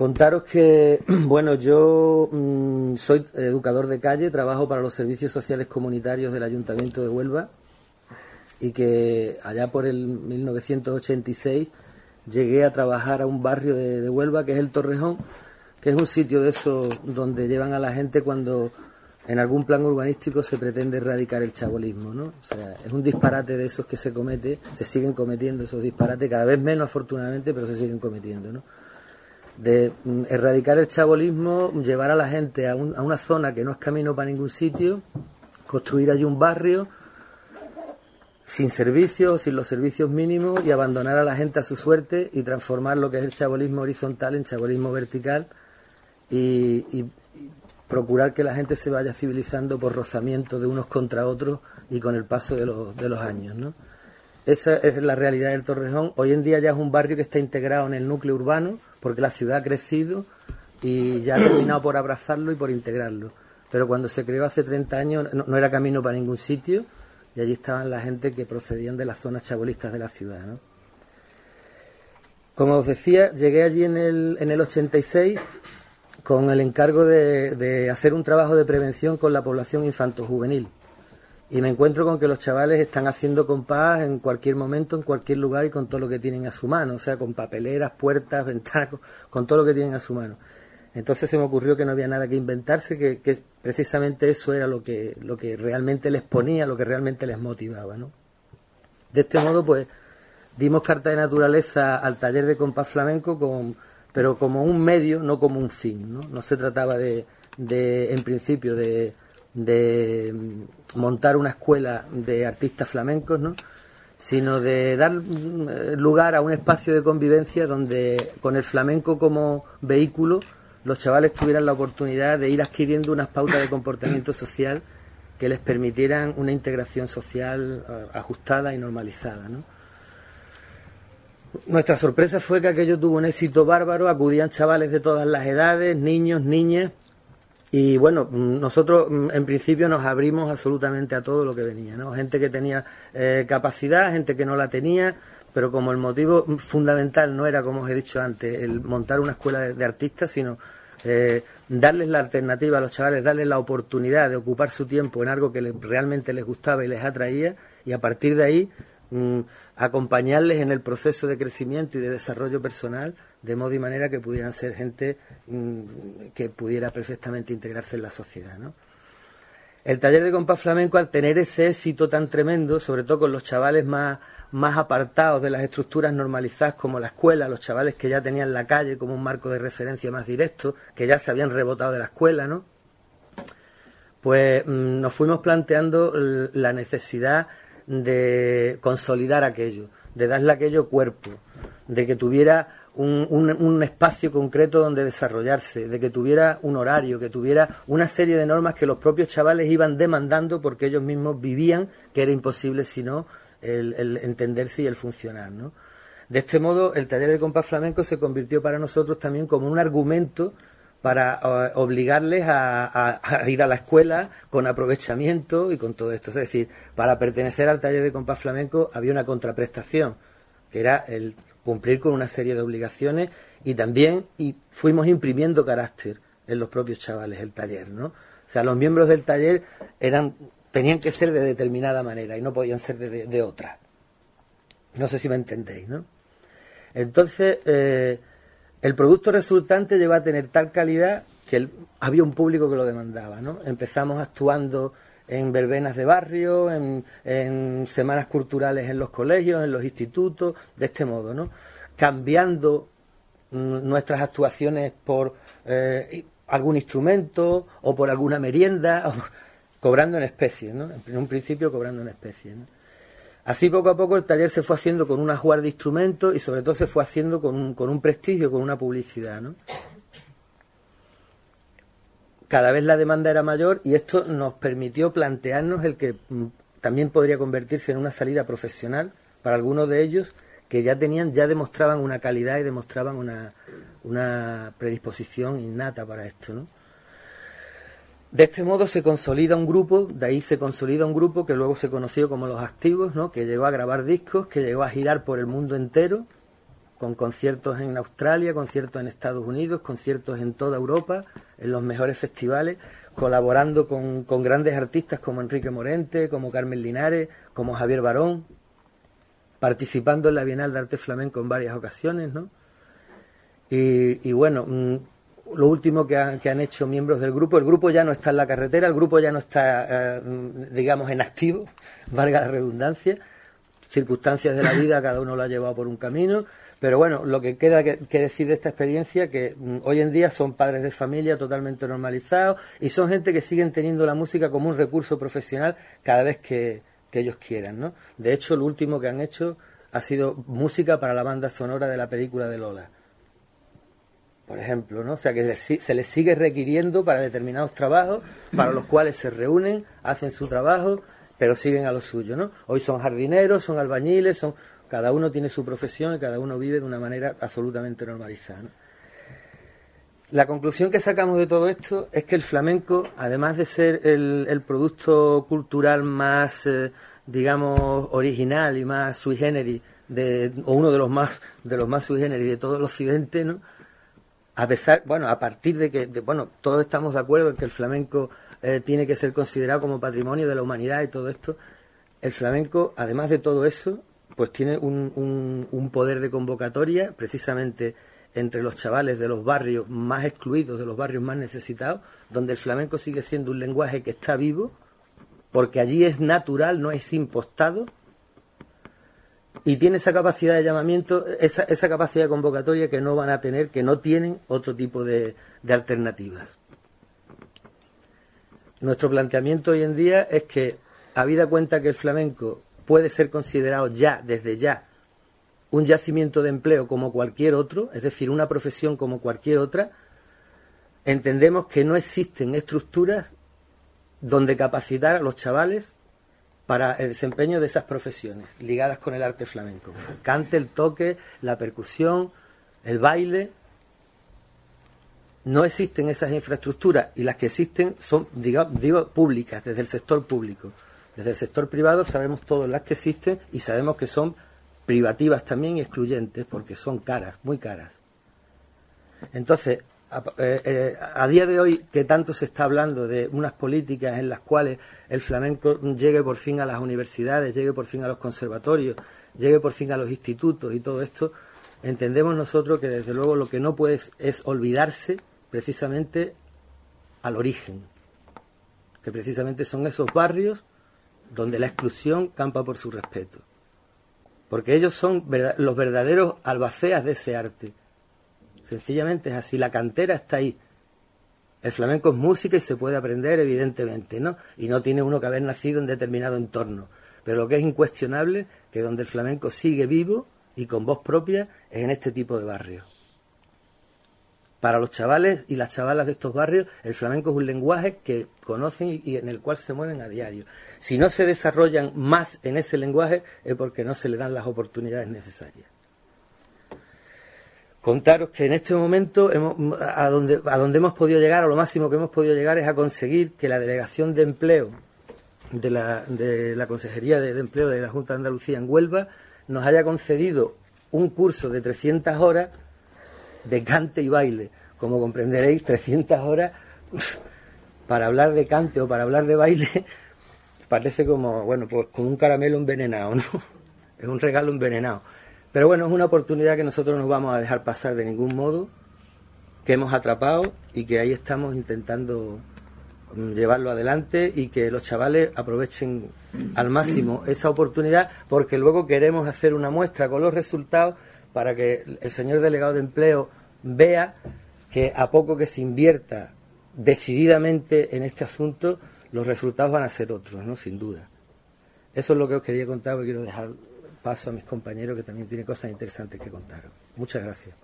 Contaros que, bueno, yo mm, soy educador de calle, trabajo para los servicios sociales comunitarios del Ayuntamiento de Huelva y que allá por el 1986 llegué a trabajar a un barrio de, Huelva que es el Torrejón, que es un sitio de esos donde llevan a la gente cuando en algún plan urbanístico se pretende erradicar el chabolismo, ¿no? O sea, es un disparate de esos que se comete, se siguen cometiendo esos disparates, cada vez menos afortunadamente, pero se siguen cometiendo, ¿no? De mm, erradicar el chabolismo, llevar a la gente a, a una zona que no es camino para ningún sitio, construir allí un barrio, sin servicios, sin los servicios mínimos y abandonar a la gente a su suerte y transformar lo que es el chabolismo horizontal en chabolismo vertical y, procurar que la gente se vaya civilizando por rozamiento de unos contra otros y con el paso de los, de los años. ¿no? Esa es la realidad del Torrejón. Hoy en día ya es un barrio que está integrado en el núcleo urbano porque la ciudad ha crecido y ya ha terminado por abrazarlo y por integrarlo. Pero cuando se creó hace 30 años no era camino para ningún sitio y allí estaban la gente que procedían de las zonas chabolistas de la ciudad. Como os decía, llegué allí en el, en el 86 con el encargo de, de hacer un trabajo de prevención con la población infanto-juvenil. Y me encuentro con que los chavales están haciendo compás en cualquier momento, en cualquier lugar y con todo lo que tienen a su mano, o sea, con papeleras, puertas, ventanas, con todo lo que tienen a su mano. Entonces se me ocurrió que no había nada que inventarse, que, precisamente eso era lo que, lo que realmente les ponía, lo que realmente les motivaba. ¿no? De este modo, pues, dimos carta de naturaleza al taller de compás flamenco, con, pero como un medio, no como un fin. No, no se trataba de, de en principio, de, de montar una escuela de artistas flamencos, ¿no? sino de dar mm, lugar a un espacio de convivencia donde con el flamenco como vehículo los chavales tuvieran la oportunidad de ir adquiriendo unas pautas de comportamiento social que les permitieran una integración social ajustada y normalizada. Nuestra sorpresa fue que aquello tuvo un éxito bárbaro, acudían chavales de todas las edades, niños, niñas, y bueno, nosotros mm, en principio nos abrimos absolutamente a todo lo que venía, ¿no? Gente que tenía eh, capacidad, gente que no la tenía, pero como el motivo fundamental no era, como os he dicho antes, el montar una escuela de, artistas, sino eh, darles la alternativa a los chavales, darles la oportunidad de ocupar su tiempo en algo que realmente les gustaba y les atraía, y a partir de ahí mm, acompañarles en el proceso de crecimiento y de desarrollo personal, de modo y manera que pudieran ser gente mm, que pudiera perfectamente integrarse en la sociedad. ¿no? El taller de compás flamenco, al tener ese éxito tan tremendo, sobre todo con los chavales más más apartados de las estructuras normalizadas como la escuela, los chavales que ya tenían la calle como un marco de referencia más directo, que ya se habían rebotado de la escuela, ¿no? Pues mm, nos fuimos planteando la necesidad de consolidar aquello, de darle aquello cuerpo, de que tuviera un, un, espacio concreto donde desarrollarse, de que tuviera un horario, que tuviera una serie de normas que los propios chavales iban demandando porque ellos mismos vivían que era imposible si no el, entenderse y el funcionar. ¿no? De este modo, el taller de compás flamenco se convirtió para nosotros también como un argumento para eh, obligarles a, ir a la escuela con aprovechamiento y con todo esto. Es decir, para pertenecer al taller de compás flamenco había una contraprestación, que era el cumplir con una serie de obligaciones y también y fuimos imprimiendo carácter en los propios chavales el taller, ¿no? O sea, los miembros del taller eran tenían que ser de determinada manera y no podían ser de, otra. No sé si me entendéis, ¿no? Entonces, eh, el producto resultante llegó a tener tal calidad que había un público que lo demandaba, ¿no? Empezamos actuando en verbenas de barrio, en, semanas culturales en los colegios, en los institutos, de este modo, ¿no? Cambiando mm, nuestras actuaciones por eh, algún instrumento o por alguna merienda cobrando en especies, ¿no? En un principio cobrando en especies. ¿no? Así poco a poco el taller se fue haciendo con una jugar de instrumentos y sobre todo se fue haciendo con un, con un prestigio, con una publicidad, ¿no? Cada vez la demanda era mayor y esto nos permitió plantearnos el que mm, también podría convertirse en una salida profesional para algunos de ellos que ya tenían, ya demostraban una calidad y demostraban una, una predisposición innata para esto, ¿no? De este modo se consolida un grupo, de ahí se consolida un grupo que luego se conoció como los activos, ¿no? que llegó a grabar discos, que llegó a girar por el mundo entero con conciertos en Australia, conciertos en Estados Unidos, conciertos en toda Europa, en los mejores festivales, colaborando con, grandes artistas como Enrique Morente, como Carmen Linares, como Javier Barón, participando en la Bienal de Arte Flamenco en varias ocasiones, ¿no? Y, bueno, mm, lo último que han, que han, hecho miembros del grupo, el grupo ya no está en la carretera, el grupo ya no está, eh, digamos, en activo, valga la redundancia, circunstancias de la vida, cada uno lo ha llevado por un camino, pero bueno, lo que queda que, decir de esta experiencia, que mm, hoy en día son padres de familia totalmente normalizados y son gente que siguen teniendo la música como un recurso profesional cada vez que, ellos quieran, ¿no? De hecho, lo último que han hecho ha sido música para la banda sonora de la película de Lola. Por ejemplo, ¿no? O sea que se les sigue requiriendo para determinados trabajos, para los cuales se reúnen, hacen su trabajo, pero siguen a lo suyo, ¿no? Hoy son jardineros, son albañiles, son cada uno tiene su profesión y cada uno vive de una manera absolutamente normalizada. La conclusión que sacamos de todo esto es que el flamenco, además de ser el, producto cultural más, eh, digamos, original y más sui generis, de, o uno de los más de los más sui generis de todo el occidente, ¿no? A pesar, bueno, a partir de que, bueno, todos estamos de acuerdo en que el flamenco eh, tiene que ser considerado como patrimonio de la humanidad y todo esto, el flamenco, además de todo eso, pues tiene un, un, poder de convocatoria precisamente entre los chavales de los barrios más excluidos, de los barrios más necesitados, donde el flamenco sigue siendo un lenguaje que está vivo, porque allí es natural, no es impostado, y tiene esa capacidad de llamamiento, esa, esa capacidad de convocatoria que no van a tener, que no tienen otro tipo de, de alternativas. Nuestro planteamiento hoy en día es que, habida cuenta que el flamenco puede ser considerado ya, desde ya, un yacimiento de empleo como cualquier otro, es decir, una profesión como cualquier otra, entendemos que no existen estructuras donde capacitar a los chavales para el desempeño de esas profesiones ligadas con el arte flamenco. El cante, el toque, la percusión, el baile. No existen esas infraestructuras y las que existen son, digo, digo públicas, desde el sector público. Desde el sector privado sabemos todas las que existen y sabemos que son privativas también y excluyentes porque son caras, muy caras. Entonces, eh, eh, a, día de hoy que tanto se está hablando de unas políticas en las cuales el flamenco llegue por fin a las universidades, llegue por fin a los conservatorios, llegue por fin a los institutos y todo esto, entendemos nosotros que desde luego lo que no puede es olvidarse precisamente al origen, que precisamente son esos barrios donde la exclusión campa por su respeto. Porque ellos son los verdaderos albaceas de ese arte. Sencillamente es así, la cantera está ahí. El flamenco es música y se puede aprender, evidentemente, ¿no? Y no tiene uno que haber nacido en determinado entorno. Pero lo que es incuestionable, que donde el flamenco sigue vivo y con voz propia, es en este tipo de barrios. Para los chavales y las chavalas de estos barrios, el flamenco es un lenguaje que conocen y en el cual se mueven a diario. Si no se desarrollan más en ese lenguaje es porque no se le dan las oportunidades necesarias. Contaros que en este momento a, donde, a donde hemos podido llegar, a lo máximo que hemos podido llegar es a conseguir que la Delegación de Empleo de la, de la Consejería de, Empleo de la Junta de Andalucía en Huelva nos haya concedido un curso de 300 horas de cante y baile. Como comprenderéis, 300 horas para hablar de cante o para hablar de baile parece como, bueno, pues como un caramelo envenenado, ¿no? Es un regalo envenenado. Pero bueno, es una oportunidad que nosotros no vamos a dejar pasar de ningún modo, que hemos atrapado y que ahí estamos intentando mm, llevarlo adelante y que los chavales aprovechen al máximo esa oportunidad porque luego queremos hacer una muestra con los resultados para que el señor delegado de empleo vea que a poco que se invierta decididamente en este asunto, los resultados van a ser otros, ¿no? Sin duda. Eso es lo que os quería contar, porque quiero dejar paso a mis compañeros que también tienen cosas interesantes que contar. Muchas gracias.